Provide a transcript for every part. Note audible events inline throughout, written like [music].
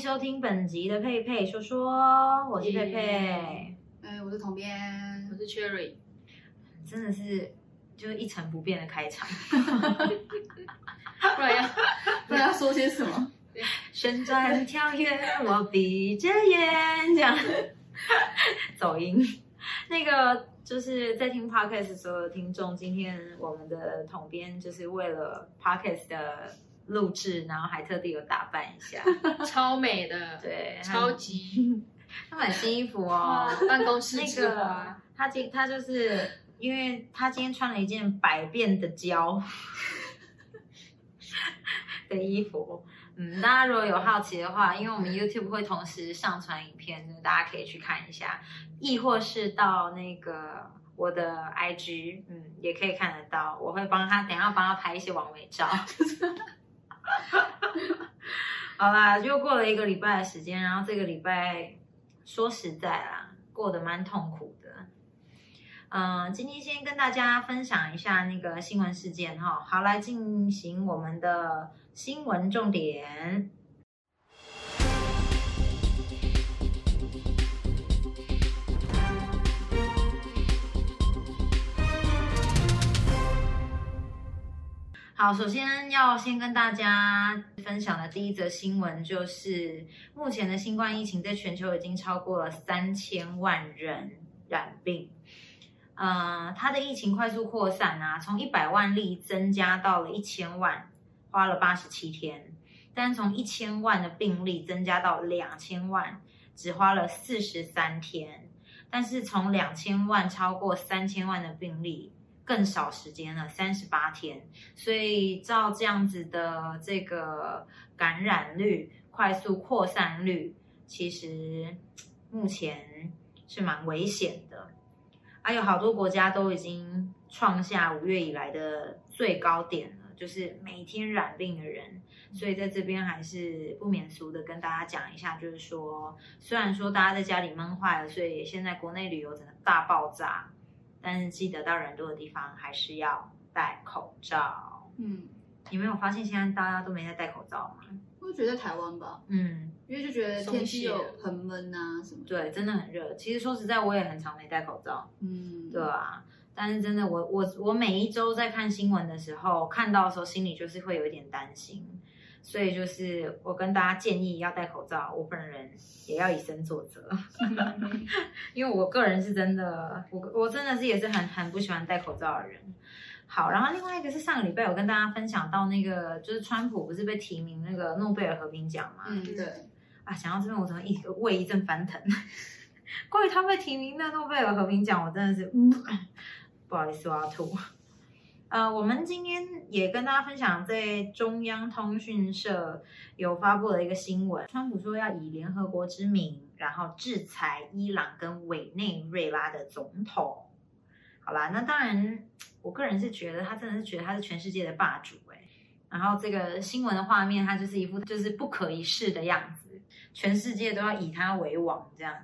收听本集的佩佩说说，我是佩佩，哎，我是统编，我是 Cherry，真的是就是一成不变的开场，[laughs] 不然要 [laughs] 不然要说些什么？旋转跳跃，我闭着眼，这样。走音。那个就是在听 podcast 的所有听众，今天我们的统编就是为了 podcast 的录制，然后还特地有打扮一下，[laughs] 超美的，对，超级，他买新衣服哦，办公室那之个花，他今他就是因为他今天穿了一件百变的胶 [laughs] 的衣服。嗯，大家如果有好奇的话，因为我们 YouTube 会同时上传影片，大家可以去看一下，亦或是到那个我的 IG，嗯，也可以看得到。我会帮他，等一下帮他拍一些完美照。[laughs] [laughs] 好啦，又过了一个礼拜的时间，然后这个礼拜说实在啦，过得蛮痛苦的。嗯、今天先跟大家分享一下那个新闻事件哈。好，来进行我们的新闻重点。好，首先要先跟大家分享的第一则新闻就是，目前的新冠疫情在全球已经超过了三千万人染病。呃，它的疫情快速扩散啊，从一百万例增加到了一千万，花了八十七天；但从一千万的病例增加到两千万，只花了四十三天。但是从两千万超过三千万的病例，更少时间了，三十八天。所以照这样子的这个感染率、快速扩散率，其实目前是蛮危险的。还有好多国家都已经创下五月以来的最高点了，就是每天染病的人。所以在这边还是不免俗的跟大家讲一下，就是说，虽然说大家在家里闷坏了，所以现在国内旅游整个大爆炸，但是记得到人多的地方还是要戴口罩。嗯，你没有发现现在大家都没在戴口罩吗？我觉得台湾吧，嗯，因为就觉得天气有很闷啊什么的。对，真的很热。其实说实在，我也很常没戴口罩。嗯，对啊，但是真的，我我我每一周在看新闻的时候，看到的时候心里就是会有一点担心，所以就是我跟大家建议要戴口罩，我本人也要以身作则，[laughs] 因为我个人是真的，我我真的是也是很很不喜欢戴口罩的人。好，然后另外一个是上个礼拜我跟大家分享到那个，就是川普不是被提名那个诺贝尔和平奖嘛？嗯，对，啊，想到这边我怎么一个胃一阵翻腾。关于他被提名的诺贝尔和平奖，我真的是，嗯、不好意思，我要吐。呃，我们今天也跟大家分享，在中央通讯社有发布了一个新闻，川普说要以联合国之名，然后制裁伊朗跟委内瑞拉的总统。好啦，那当然，我个人是觉得他真的是觉得他是全世界的霸主哎、然后这个新闻的画面，他就是一副就是不可一世的样子，全世界都要以他为王这样。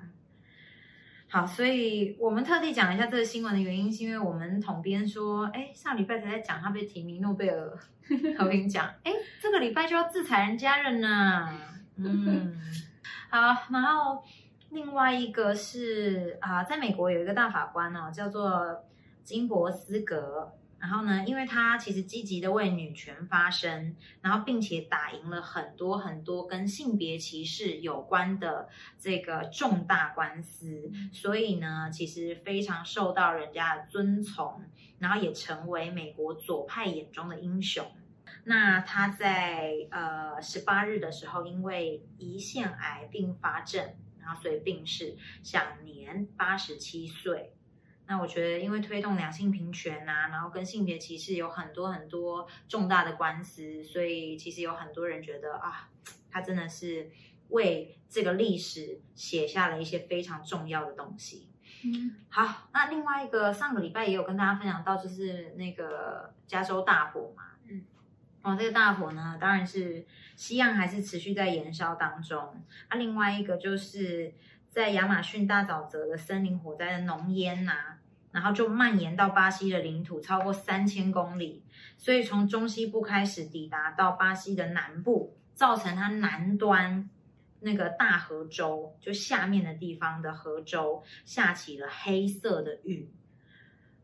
好，所以我们特地讲一下这个新闻的原因，是因为我们统编说，哎，上礼拜才在讲他被提名诺贝尔和平奖，哎，这个礼拜就要制裁人家人呢。嗯，[laughs] 好，然后另外一个是啊，在美国有一个大法官哦，叫做金伯斯格。然后呢，因为他其实积极的为女权发声，然后并且打赢了很多很多跟性别歧视有关的这个重大官司，所以呢，其实非常受到人家的尊崇，然后也成为美国左派眼中的英雄。那他在呃十八日的时候，因为胰腺癌并发症，然后所以病逝，享年八十七岁。那我觉得，因为推动两性平权啊，然后跟性别歧视有很多很多重大的官司，所以其实有很多人觉得啊，他真的是为这个历史写下了一些非常重要的东西。嗯，好，那另外一个上个礼拜也有跟大家分享到，就是那个加州大火嘛，嗯，哦，这个大火呢，当然是西岸还是持续在燃烧当中。那、另外一个就是在亚马逊大沼泽的森林火灾的浓烟呐、然后就蔓延到巴西的领土超过三千公里，所以从中西部开始抵达到巴西的南部，造成它南端那个大河州，就下面的地方的河州下起了黑色的雨，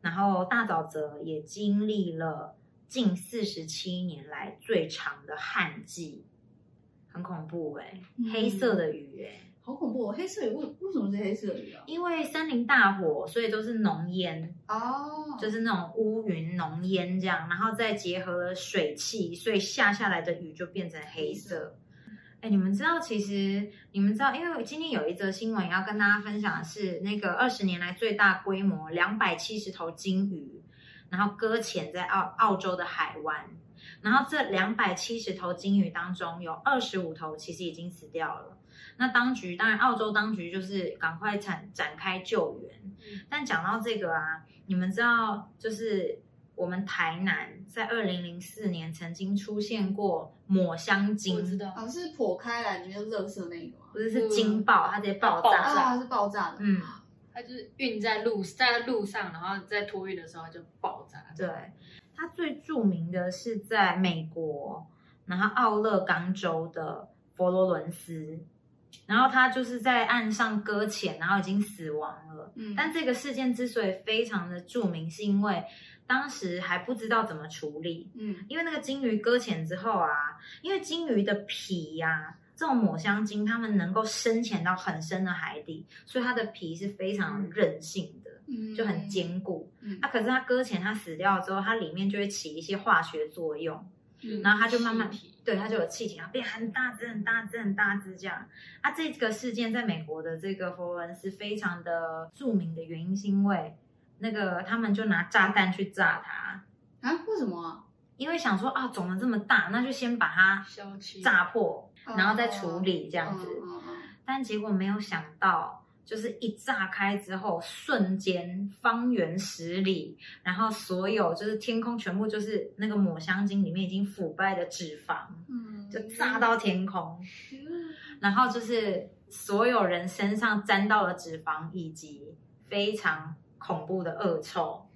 然后大沼泽也经历了近四十七年来最长的旱季，很恐怖哎、嗯。黑色的雨哎、好恐怖、哦！黑色鱼为为什么是黑色鱼啊？因为森林大火，所以都是浓烟，哦，就是那种乌云浓烟这样，然后再结合了水汽，所以下下来的雨就变成黑色。哎，你们知道，其实你们知道，因为今天有一则新闻要跟大家分享的是，那个二十年来最大规模两百七十头鲸鱼，然后搁浅在澳澳洲的海湾，然后这两百七十头鲸鱼当中有二十五头其实已经死掉了。那当局当然，澳洲当局就是赶快展展开救援。嗯但讲到这个啊，你们知道，就是我们台南在二零零四年曾经出现过抹香我知道，好像是破开来里面就垃圾那个吗？不是是惊爆，它直接爆爆炸。啊，是爆炸的。嗯，它就是运在路在路上，然后在托运的时候就爆炸。对，它最著名的是在美国，然后奥勒冈州的佛罗伦斯，然后他就是在岸上搁浅，然后已经死亡了。嗯，但这个事件之所以非常的著名，是因为当时还不知道怎么处理，嗯因为那个鲸鱼搁浅之后啊，因为鲸鱼的皮呀、这种抹香鲸，它们能够深潜到很深的海底，所以它的皮是非常韧性的，嗯就很坚固。嗯啊，可是它搁浅，它死掉之后，它里面就会起一些化学作用，嗯然后它就慢慢对，它就有气体，然后变很大只、很大只、很大只这样。啊，这个事件在美国的这个佛罗伦斯非常的著名的原因，是因为那个他们就拿炸弹去炸它，啊？为什么啊？因为想说啊，肿了这么大，那就先把它消气炸破，然后再处理这样子。但结果没有想到，就是一炸开之后，瞬间方圆十里，然后所有就是天空全部就是那个抹香鲸里面已经腐败的脂肪，嗯，就炸到天空，嗯然后就是所有人身上沾到了脂肪以及非常恐怖的恶臭。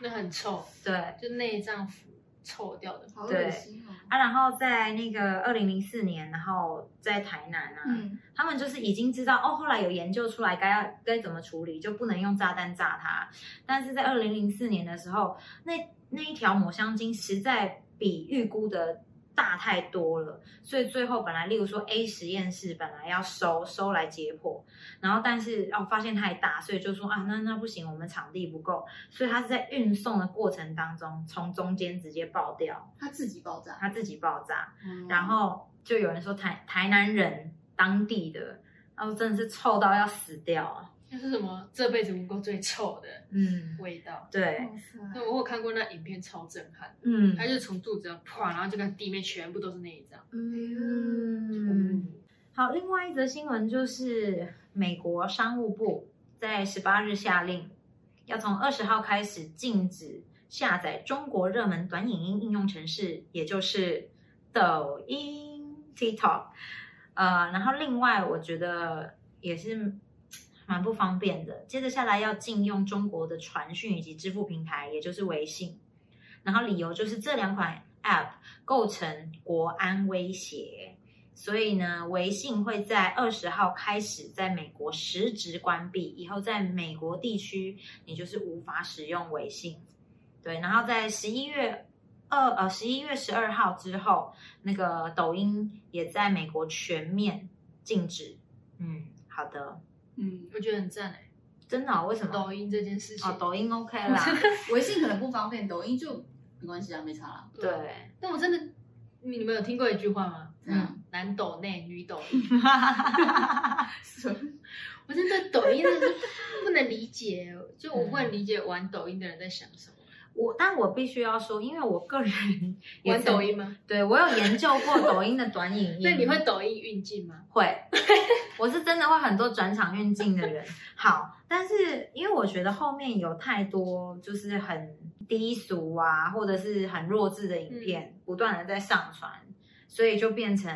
那很臭，对，就内脏腐臭掉的。好对恶心哦。啊，然后在那个二零零四年，然后在台南啊，嗯他们就是已经知道哦，后来有研究出来该要该怎么处理，就不能用炸弹炸它。但是在二零零四年的时候，那那一条抹香鲸实在比预估的大太多了，所以最后本来例如说 A 实验室本来要收收来解剖，然后但是哦发现太大，所以就说啊那那不行，我们场地不够，所以他是在运送的过程当中从中间直接爆掉，他自己爆炸，他自己爆炸。嗯然后就有人说台台南人当地的，然后真的是臭到要死掉啊。那是什么？这辈子闻过最臭的嗯，味道。对，那我有看过那影片，超震撼。嗯它就从肚子这样啪，然后就看地面全部都是那一张。嗯。好，另外一则新闻就是美国商务部在十八日下令，要从二十号开始禁止下载中国热门短影音应用程式，也就是抖音 TikTok。呃，然后另外我觉得也是蛮不方便的。接着下来要禁用中国的传讯以及支付平台，也就是微信。然后理由就是这两款 App 构成国安威胁，所以呢，微信会在二十号开始在美国实质关闭，以后在美国地区你就是无法使用微信。对，然后在十一月二呃十一月十二号之后，那个抖音也在美国全面禁止。嗯，好的，嗯，我觉得很赞哎。真的哦、为什么？抖音这件事情，哦，抖音 OK 啦，[laughs] 微信可能不方便，抖音就没关系啊，没差啦。对，但我真的，你你们有听过一句话吗？嗯，男抖内，女抖音。[laughs] 我真的抖音真的是不能理解，就我不能理解玩抖音的人在想什么。我但我必须要说，因为我个人 [laughs] 玩抖音吗？对我有研究过抖音的短影音。[laughs] 那你会抖音运镜吗？会？我是真的会很多转场运镜的人。好，但是因为我觉得后面有太多就是很低俗啊，或者是很弱智的影片，不断的在上传，所以就变成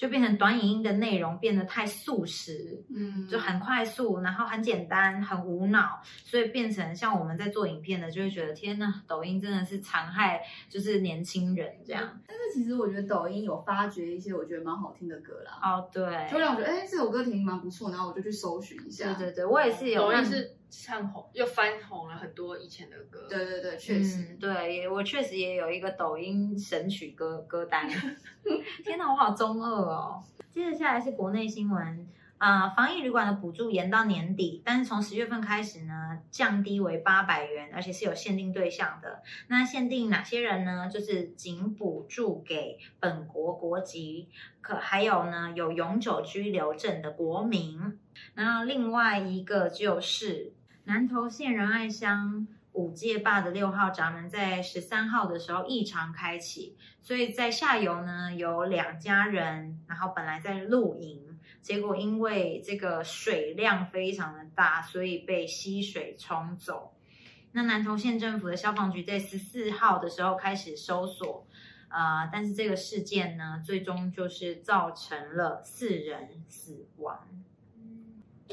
就变成短影音的内容变得太速食，嗯，就很快速，然后很简单，很无脑，所以变成像我们在做影片的，就会觉得天呐，抖音真的是残害，就是年轻人这样。但是其实我觉得抖音有发掘一些我觉得蛮好听的歌啦，哦，对，就让我觉得哎这首歌挺蛮不错，然后我就去搜寻一下。对对对，我也是有看抖音是唱红又翻红了很多以前的歌。对对对，确实。嗯，对，也我确实也有一个抖音神曲歌歌单。[laughs] 天哪，我好中二哦！接着下来是国内新闻，啊、防疫旅馆的补助延到年底，但是从十月份开始呢，降低为八百元，而且是有限定对象的。那限定哪些人呢？就是仅补助给本国国籍，可还有呢有永久居留证的国民。然后另外一个就是南投县仁爱乡五界坝的六号闸门在十三号的时候异常开启，所以在下游呢有两家人，然后本来在露营，结果因为这个水量非常的大，所以被溪水冲走。那南投县政府的消防局在十四号的时候开始搜索，呃，但是这个事件呢，最终就是造成了四人死亡。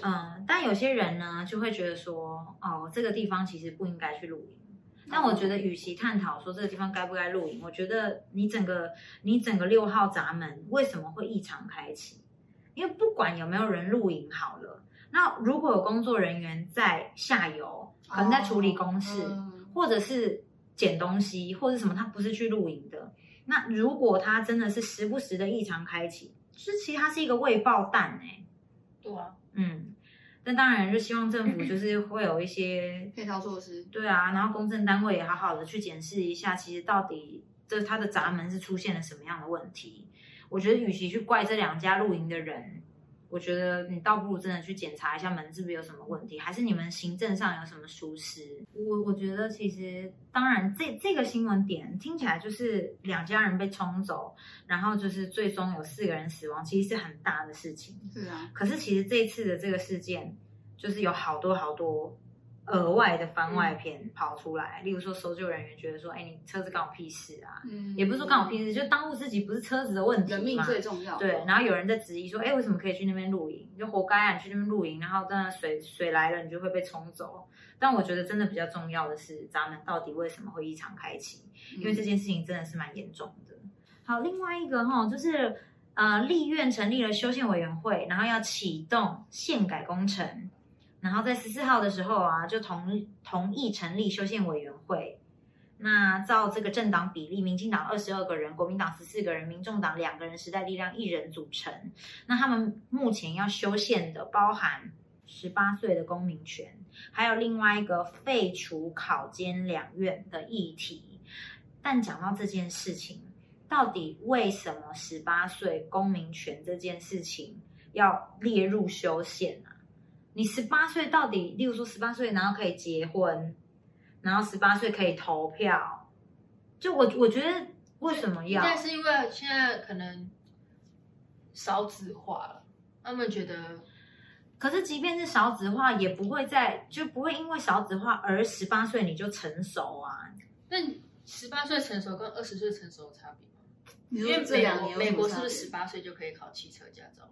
嗯，但有些人呢就会觉得说，哦，这个地方其实不应该去露营。但我觉得，与其探讨说这个地方该不该露营，我觉得你整个你整个六号闸门为什么会异常开启？因为不管有没有人露营好了，那如果有工作人员在下游，可能在处理公事，嗯或者是捡东西，或者什么，他不是去露营的。那如果他真的是时不时的异常开启，就是其实它是一个未爆弹哎、对啊，嗯，但当然就希望政府就是会有一些 [clears throat] 配套措施。对啊，然后公证单位也好好的去检视一下，其实到底这它的闸门是出现了什么样的问题。我觉得与其去怪这两家露营的人，我觉得你倒不如真的去检查一下门是不是有什么问题，还是你们行政上有什么疏失。我我觉得其实当然这这个新闻点听起来就是两家人被冲走，然后就是最终有四个人死亡，其实是很大的事情。是啊，可是其实这一次的这个事件，就是有好多好多额外的番外篇跑出来，例如说搜救人员觉得说，哎，你车子干我屁事啊？嗯也不是说干我屁事，就当务之急不是车子的问题人命嘛。最重要。对，然后有人在质疑说，哎，为什么可以去那边露营？就活该啊！你去那边露营，然后当然水水来了，你就会被冲走。但我觉得真的比较重要的是，闸门到底为什么会异常开启？因为这件事情真的是蛮严重的。好，另外一个哈，就是呃，立院成立了修宪委员会，然后要启动宪改工程，然后在十四号的时候啊，就同同意成立修宪委员会。那照这个政党比例，民进党二十二个人，国民党十四个人，民众党两个人，时代力量一人组成。那他们目前要修宪的，包含十八岁的公民权，还有另外一个废除考监两院的议题。但讲到这件事情，到底为什么十八岁公民权这件事情要列入修宪啊？你十八岁到底，例如说十八岁，然后可以结婚，然后十八岁可以投票，就我我觉得为什么要？但是因为现在可能少子化了，他们觉得可是即便是少子化，也不会在就不会因为少子化而十八岁你就成熟啊。那十八岁成熟跟二十岁成熟有差别吗？因为美年国美国是不是十十？八岁就可以考汽车驾照？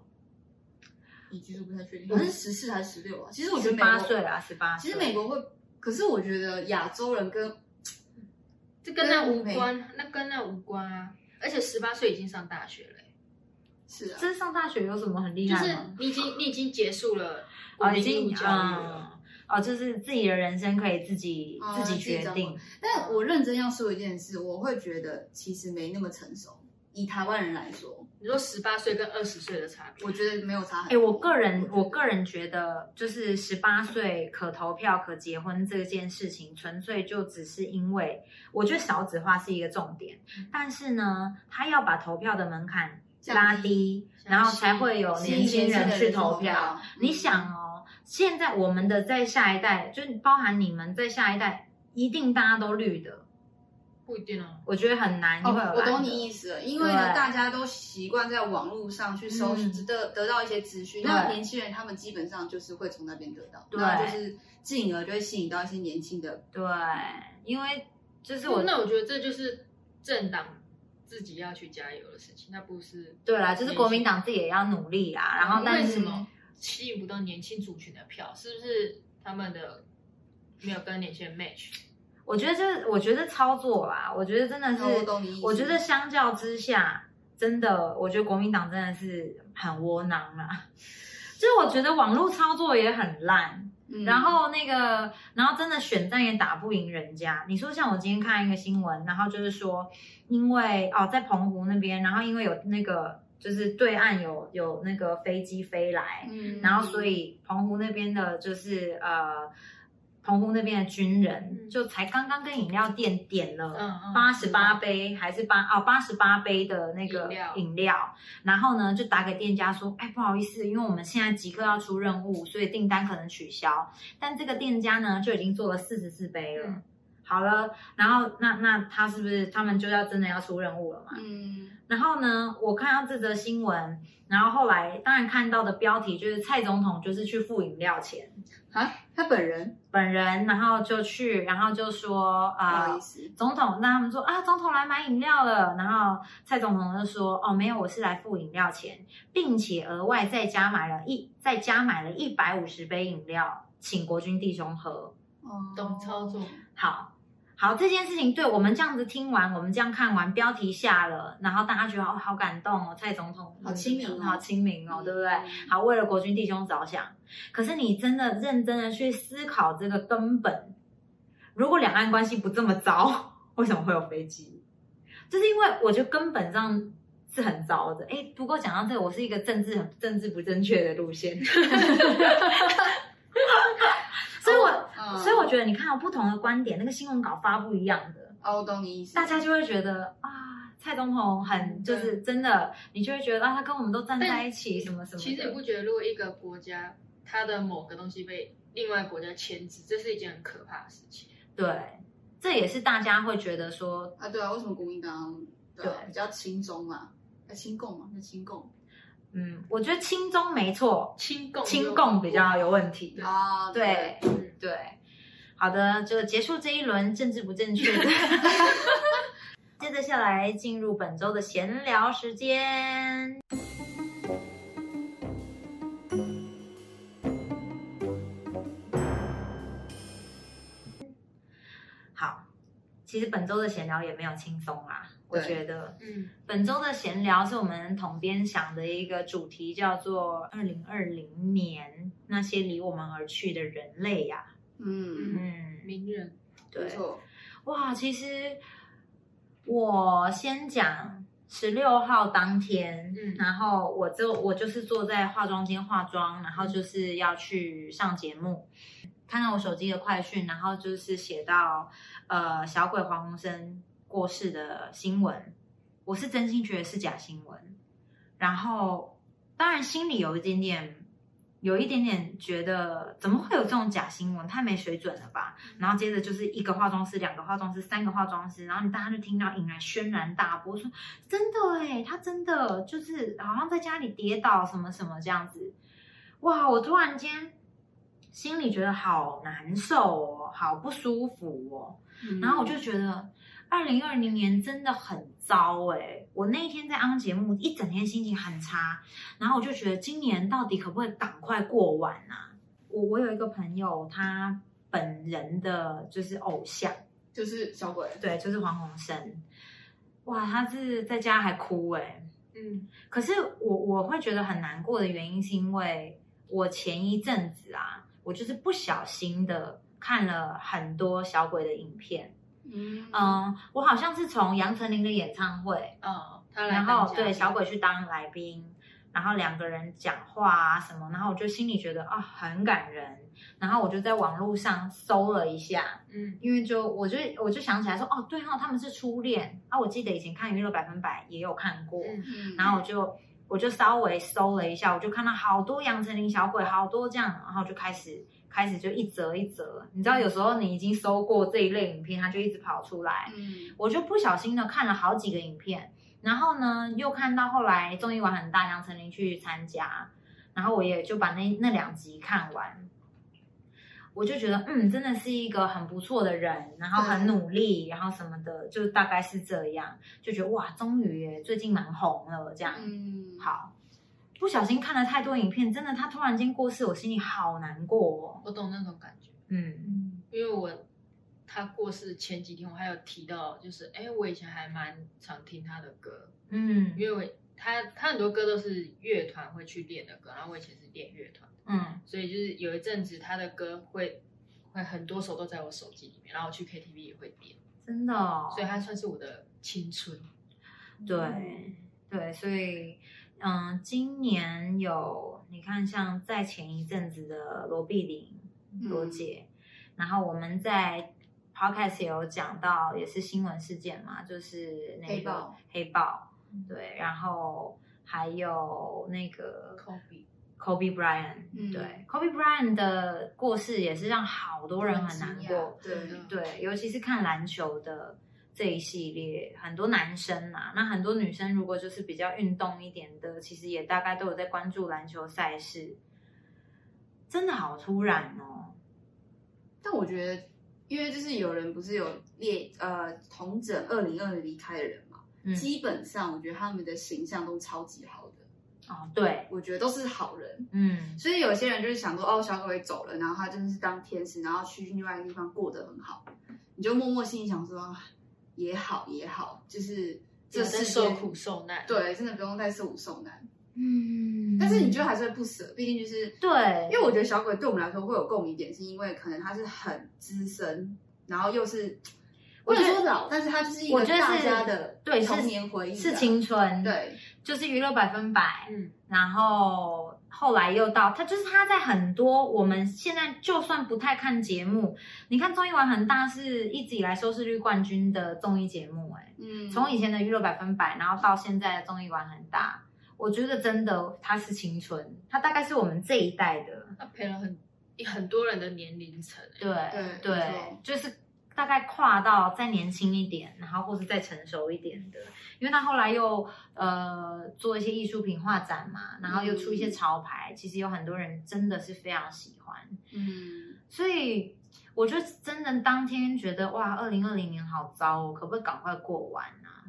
你其实不太确定，好像是十四还是十六啊？其实我觉得十八岁啊，十八。其实美国会，可是我觉得亚洲人跟这跟那无关，那跟那无关啊！而且十八岁已经上大学了欸、是啊，这上大学有什么很厉害就是？你已经你已经结束了哦，已经务教育了。嗯哦，就是自己的人生可以自己、哦自己决定。但我认真要说一件事，我会觉得其实没那么成熟。以台湾人来说，你说十八岁跟二十岁的差别，我觉得没有差很哎，多。我个人我个人觉得，就是十八岁可投票、可结婚这件事情，纯粹就只是因为我觉得少子化是一个重点，但是呢，他要把投票的门槛拉低，然后才会有年轻人去投投票。嗯你想哦，现在我们的在下一代，就包含你们在下一代，一定大家都绿的，不一定哦。我觉得很难，会有哦，我懂你意思了，因为呢，对大家都习惯在网络上去搜嗯得得到一些资讯，对那年轻人他们基本上就是会从那边得到，对那就是进而就会吸引到一些年轻的，对，因为就是我那我觉得这就是政党自己要去加油的事情，那不是对啦，就是国民党自己也要努力啊。然后，但是为什么吸引不到年轻族群的票？是不是他们的没有跟年轻人 match？我觉得这，我觉得操作啦，我觉得真的是，我觉得相较之下，真的，我觉得国民党真的是很窝囊啦。就是我觉得网络操作也很烂，嗯然后那个，然后真的选战也打不赢人家。你说像我今天看一个新闻，然后就是说，因为哦，在澎湖那边，然后因为有那个就是对岸有有那个飞机飞来，嗯然后所以澎湖那边的就是呃，澎湖那边的军人嗯就才刚刚跟饮料店点了八十八杯还是八哦八十八杯的那个饮料，然后呢就打给店家说，哎不好意思，因为我们现在即刻要出任务，所以订单可能取消。但这个店家呢就已经做了四十四杯了。嗯好了，然后那那他是不是他们就要真的要出任务了嘛？嗯然后呢，我看到这则新闻，然后后来当然看到的标题就是蔡总统就是去付饮料钱，啊，他本人本人然后就去，然后就说不好啊。意思，总统那他们说啊，总统来买饮料了，然后蔡总统就说哦，没有，我是来付饮料钱，并且额外再加买了一再加买了一百五十杯饮料，请国军弟兄喝。哦懂操作，好好，这件事情对我们这样子听完，我们这样看完，标题下了，然后大家觉得哦，好感动哦，蔡总统好亲民哦好亲民哦，对不对？嗯好，为了国军弟兄着想。可是你真的认真的去思考这个根本，如果两岸关系不这么糟，[laughs] 为什么会有飞机？就是因为我觉得根本上是很糟的。哎，不过讲到这个，我是一个政治很政治不正确的路线，[laughs] 觉得你看到不同的观点，那个新闻稿发布一样的，哦，我懂你意思，大家就会觉得啊，蔡东红很就是真的，你就会觉得啊，他跟我们都站在一起，什么什么。其实你不觉得，如果一个国家它的某个东西被另外国家牵制，这是一件很可怕的事情。对，这也是大家会觉得说，啊，对啊，为什么国民党对啊对比较亲中啊？啊，亲共嘛，那亲共嗯，我觉得亲中没错，亲共亲共比较有问题。啊，对嗯对，好的，就结束这一轮政治不正确的。[laughs] 接着下来进入本周的闲聊时间。好，其实本周的闲聊也没有轻松啦，我对觉得。嗯，本周的闲聊是我们统编想的一个主题，叫做“二零二零年那些离我们而去的人类”呀。嗯，嗯，名人，对。没，错，哇，其实我先讲十六号当天，嗯。然后我就我就是坐在化妆间化妆，然后就是要去上节目，看到我手机的快讯，然后就是写到呃小鬼黄鸿升过世的新闻，我是真心觉得是假新闻，然后当然心里有一点点。有一点点觉得怎么会有这种假新闻？太没水准了吧！然后接着就是一个化妆师、两个化妆师、三个化妆师，然后你大家就听到引来轩然大波，说真的哎，他真的就是好像在家里跌倒什么什么这样子，哇！我突然间心里觉得好难受哦，好不舒服哦。嗯然后我就觉得，二零二零年真的很糟哎！我那一天在安节目，一整天心情很差，然后我就觉得今年到底可不可以赶快过完啊？我我有一个朋友，他本人的就是偶像，就是小鬼，对，就是黄鸿升，哇，他是在家还哭哎、嗯可是我我会觉得很难过的原因，是因为我前一阵子啊，我就是不小心的看了很多小鬼的影片。嗯。嗯，我好像是从杨丞琳的演唱会，嗯，他来然后对小鬼去当来宾，然后两个人讲话啊什么，然后我就心里觉得啊很感人，然后我就在网络上搜了一下，嗯。因为就我就我就想起来说哦对哈、他们是初恋。啊，我记得以前看娱乐百分百也有看过，嗯嗯。然后我就我就稍微搜了一下，我就看到好多杨丞琳小鬼，好多这样，然后就开始开始就一折一折，你知道有时候你已经搜过这一类影片，它就一直跑出来，嗯我就不小心的看了好几个影片，然后呢又看到后来综艺玩很大，杨丞琳去参加，然后我也就把那那两集看完。我就觉得嗯，真的是一个很不错的人，然后很努力，然后什么的，就大概是这样，就觉得哇，终于耶，最近蛮红了这样。嗯，好，不小心看了太多影片，真的他突然间过世，我心里好难过哦。我懂那种感觉，嗯。因为我他过世前几天，我还有提到，就是哎，我以前还蛮常听他的歌，嗯。因为我他他很多歌都是乐团会去练的歌，然后我以前是练乐团，嗯。所以就是有一阵子他的歌会会很多首都在我手机里面，然后我去 KTV 也会点，真的、哦，所以他算是我的青春。对。对，所以嗯，今年有你看，像在前一阵子的罗碧玲嗯。罗姐，然后我们在 podcast 也有讲到，也是新闻事件嘛，就是那个黑豹黑豹，对，然后还有那个 Kobe Kobe Bryant，、嗯。对，Kobe Bryant 的过世也是让好多人很难过，对对，尤其是看篮球的这一系列，很多男生啊，那很多女生如果就是比较运动一点的，其实也大概都有在关注篮球赛事，真的好突然哦。但我觉得，因为就是有人不是有列呃同整二零二零离开的人嘛，嗯，基本上我觉得他们的形象都超级好的，哦，对，我觉得都是好人。嗯，所以有些人就是想说，哦，小鬼走了，然后他真的是当天使，然后去另外一个地方过得很好，你就默默心里想说，啊也好也好，就是这有在世间受苦受难，，对，真的不用再受苦受难。嗯，但是你就还是会不舍，毕竟就是对，因为我觉得小鬼对我们来说会有共鸣点，是因为可能他是很资深，然后又是不我觉得老，但是他就是一个大家的对童年回忆啊，是青春，，对，就是娱乐百分百，嗯，然后后来又到他，就是他在很多我们现在就算不太看节目，你看综艺玩很大是一直以来收视率冠军的综艺节目、哎，嗯，从以前的娱乐百分百，然后到现在的综艺玩很大，我觉得真的他是青春，他大概是我们这一代的，他陪了很很多人的年龄层，哎。对对对，就是大概跨到再年轻一点，然后或是再成熟一点的，因为他后来又呃做一些艺术品画展嘛，然后又出一些潮牌，其实有很多人真的是非常喜欢，嗯，所以我就真的当天觉得哇，二零二零年好糟哦，可不可以赶快过完啊？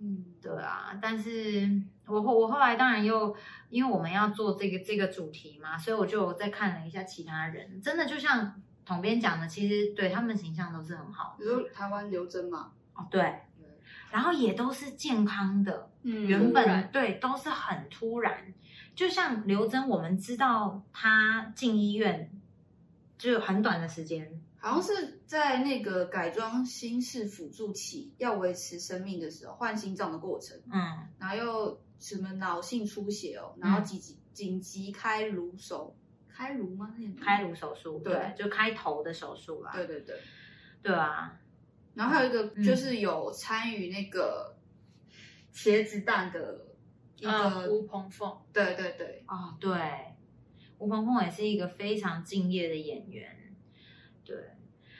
嗯，对啊，但是我后我后来当然又因为我们要做这个这个主题嘛，所以我就再看了一下其他人，真的就像统编讲的，其实对他们形象都是很好比如说台湾刘真嘛，哦，对，然后也都是健康的，嗯原本对都是很突然，就像刘真，我们知道他进医院就很短的时间，好像是在那个改装心室辅助器要维持生命的时候换心脏的过程，嗯，然后又什么脑性出血哦，然后紧急紧急开颅手，开颅吗？那个开颅手术，对。对，就开头的手术啦，对对对，对啊，然后还有一个嗯。就是有参与那个茄子蛋的一啊，个，吴鹏凤，对对对，哦，对，吴鹏凤也是一个非常敬业的演员，对，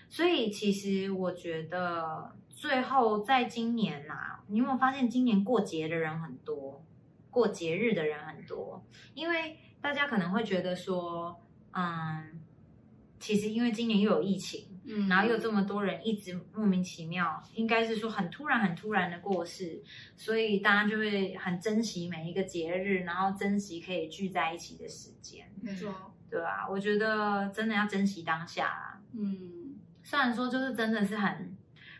所以其实我觉得最后在今年呐、你有没有发现今年过节的人很多，过节日的人很多？因为大家可能会觉得说，嗯，其实因为今年又有疫情，嗯。然后又这么多人一直莫名其妙，应该是说很突然、很突然的过世，所以大家就会很珍惜每一个节日，然后珍惜可以聚在一起的时间，没错，对啊，我觉得真的要珍惜当下啦。嗯，虽然说就是真的是很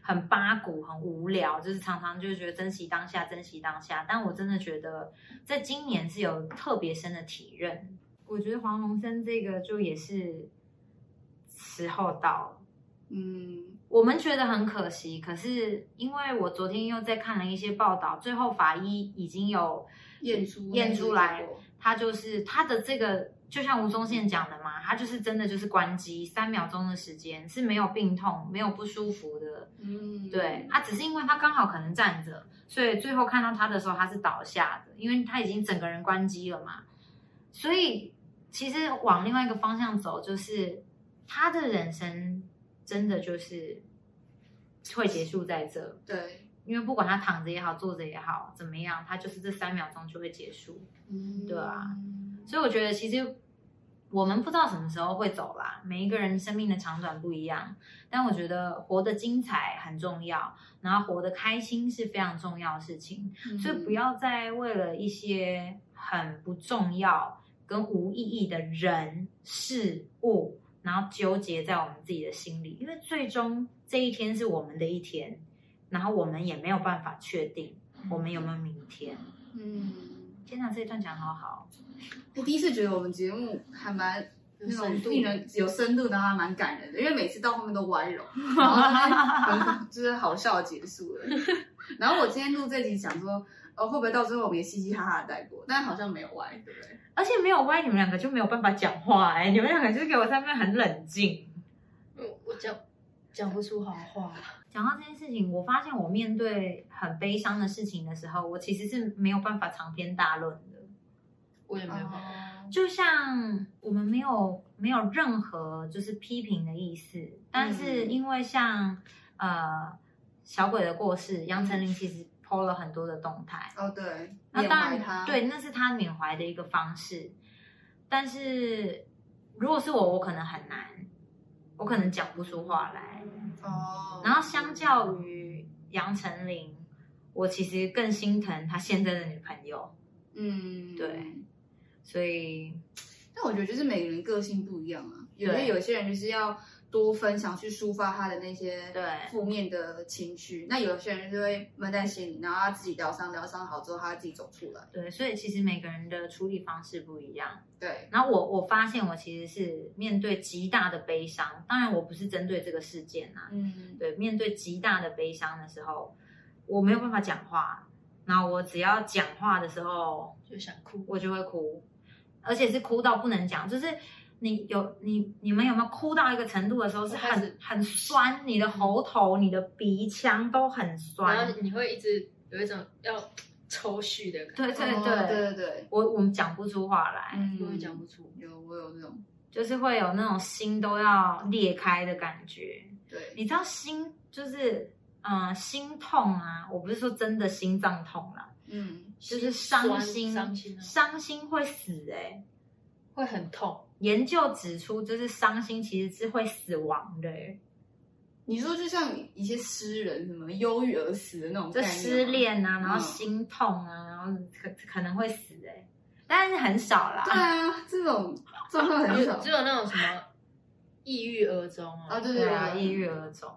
很八股、很无聊，就是常常就觉得珍惜当下、珍惜当下，但我真的觉得在今年是有特别深的体认。我觉得黄龙生这个就也是时候到了。嗯，我们觉得很可惜，可是因为我昨天又在看了一些报道，最后法医已经有验出验出来他就是他的这个，就像吴宗宪讲的嘛，他就是真的就是关机三秒钟的时间是没有病痛、没有不舒服的，嗯，对，啊，只是因为他刚好可能站着，所以最后看到他的时候他是倒下的，因为他已经整个人关机了嘛，所以其实往另外一个方向走，就是他的人生真的就是会结束在这，对，因为不管他躺着也好，坐着也好，怎么样，他就是这三秒钟就会结束。嗯，对啊所以我觉得其实我们不知道什么时候会走啦，每一个人生命的长短不一样，但我觉得活得精彩很重要，然后活得开心是非常重要的事情，所以不要再为了一些很不重要跟无意义的人事物，然后纠结在我们自己的心里，因为最终这一天是我们的一天，然后我们也没有办法确定我们有没有明天。嗯，天哪，这一段讲得好好，我第一次觉得我们节目还蛮有那种深度令人有深度，然后还蛮感人的，因为每次到后面都歪楼，[laughs] 然后就是 [laughs] 好笑地结束了。然后我今天录这集想说，哦，会不会到最后我们也嘻嘻哈哈地带过？但好像没有歪，对不对？而且没有歪，你们两个就没有办法讲话哎、你们两个就是给我在那边很冷静。我我讲讲不出好话。讲到这件事情，我发现我面对很悲伤的事情的时候，我其实是没有办法长篇大论的。我也没有办法。哦，就像我们没有没有任何就是批评的意思，但是因为像、呃小鬼的过世，杨丞琳其实 PO 了很多的动态，哦对，那当缅怀他，然，对，那是他缅怀的一个方式。但是如果是我，我可能很难，我可能讲不出话来。哦，然后相较于杨丞琳，我其实更心疼他现在的女朋友，嗯，对。所以但我觉得就是每个人个性不一样啊，有些对有些人就是要多分享去抒发他的那些对负面的情绪，那有些人就会闷在心里，然后他自己疗伤，疗伤好之后他自己走出来。对，所以其实每个人的处理方式不一样。对，然后我我发现我其实是面对极大的悲伤，当然我不是针对这个事件啊，嗯，对，面对极大的悲伤的时候，我没有办法讲话。然后我只要讲话的时候，就想哭。我就会哭，而且是哭到不能讲，就是你有你你们有没有哭到一个程度的时候是很很酸，你的喉头、你的鼻腔都很然酸后。你会一直有一种要抽蓄的感觉，对对哦对，对对对，我我们讲不出话来，嗯我也讲不出。有我有那种，就是会有那种心都要裂开的感觉。对，你知道心就是嗯、呃心痛啊，我不是说真的心脏痛啦，嗯，就是伤心，伤心啊伤心会死哎、会很痛。研究指出，就是伤心其实是会死亡的、欸，你说就像一些诗人什么忧郁而死的那种就失，恋啊，然后嗯心痛啊，然后可可能会死哎、但是很少啦。对啊，这种状况很少。[laughs] 只有那种什么抑郁而终啊，啊对对啊，抑郁而终。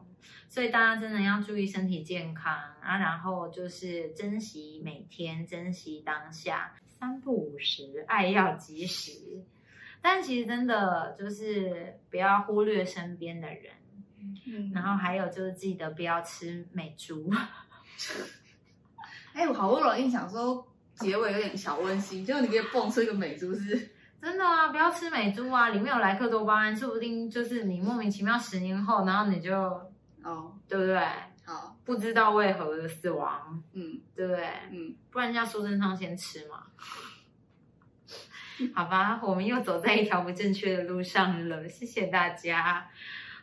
所以大家真的要注意身体健康啊，然后就是珍惜每天，珍惜当下，三不五时，爱要及时。但其实真的就是不要忽略身边的人，嗯然后还有就是记得不要吃美猪。哎，我好不容易想说结尾有点小温馨，结果你给我蹦出一个美珠是，真的啊，不要吃美猪啊，里面有莱克多巴胺，说不定就是你莫名其妙十年后，然后你就哦，对不对？好，不知道为何的死亡，嗯对不对？嗯，不然人家苏贞昌先吃嘛。[laughs] 好吧，我们又走在一条不正确的路上了，[laughs] 谢谢大家。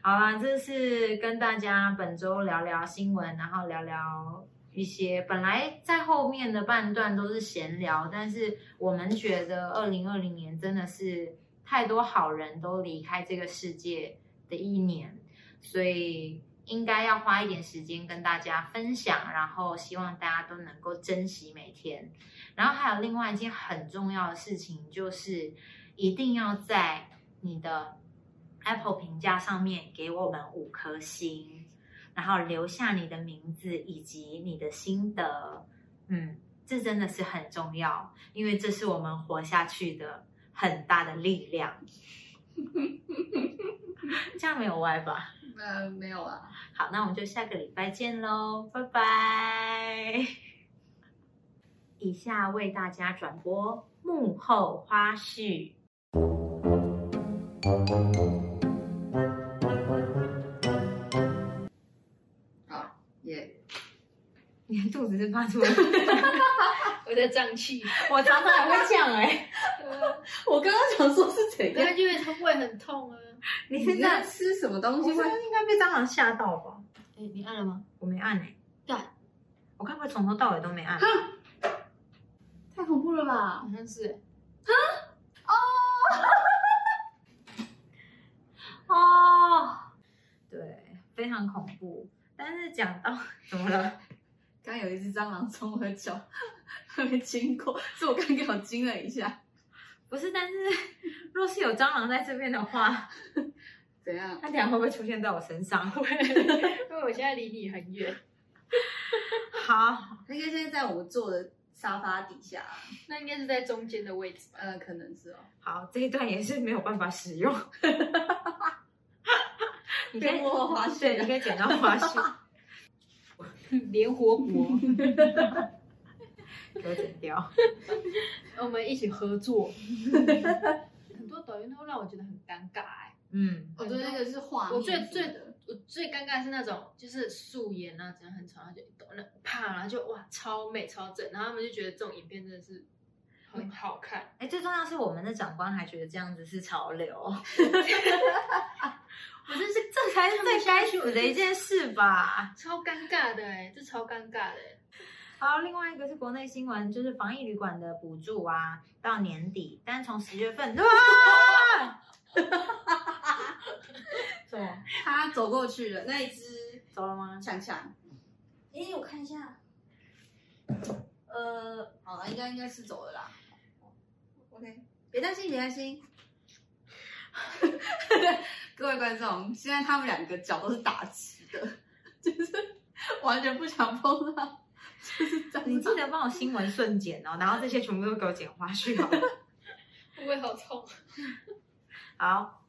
好啦，这是跟大家本周聊聊新闻，然后聊聊一些本来在后面的半段都是闲聊，但是我们觉得二零二零年真的是太多好人都离开这个世界的一年，所以应该要花一点时间跟大家分享，然后希望大家都能够珍惜每天。然后还有另外一件很重要的事情，就是一定要在你的 Apple 评价上面给我们五颗星，然后留下你的名字以及你的心得。嗯，这真的是很重要，因为这是我们活下去的很大的力量。[laughs] 这样没有歪吧？呃，没有啊，好，那我们就下个礼拜见喽，拜拜。以下为大家转播幕后花絮。好，耶，你的肚子是发出来，[laughs] [laughs] 我在胀气，我常常还会这样哎、[laughs] 我刚刚想说是怎样对啊，，因为它胃很痛啊。你现在？吃什么东西会我？应该被蟑螂吓到吧？哎，你按了吗？我没按哎、干，我该不会从头到尾都没按？太恐怖了吧好！像是。[laughs] 哦，对，非常恐怖。但是讲到怎么了？刚有一只蟑螂从我的脚 [laughs] 那边经过，是我刚刚我惊了一下。不是，但是 [laughs] 若是有蟑螂在这边的话，怎样？它等下会不会出现在我身上？会 [laughs] 因为我现在离你很远，好，那个现在在我们坐的沙发底下，那应该是在中间的位置吧？呃，可能是哦。好，这一段也是没有办法使用。[laughs] 你可以可以幕后花絮，你可以捡到花絮，连活国，给我剪掉。[laughs] 我们一起合作。很多抖音都让我觉得很尴尬哎、嗯，我觉得那个是画面我最最我最尴尬的是那种就是素颜啊，真的很丑，然后就一抖那啪，然后就哇超美超正，然后他们就觉得这种影片真的是很好看。哎，最重要是我们的长官还觉得这样子是潮流，[laughs] 我这是这才是最该死的一件事吧。超尴尬的哎、这超尴尬的、欸。好，另外一个是国内新闻，就是防疫旅馆的补助啊，到年底，但是从十月份，啊，[laughs] 什么 [laughs] 他走过去了，那一只走了吗？强强。诶，我看一下。[laughs] 呃，好了，应该应该是走了啦。OK，别担心，别担心。各位观众，现在他们两个脚都是打直的，就是完全不想碰到。你记得帮我新闻顺剪哦，[laughs] 然后这些全部都给我剪花絮好了。会 [laughs] 不会好痛？好，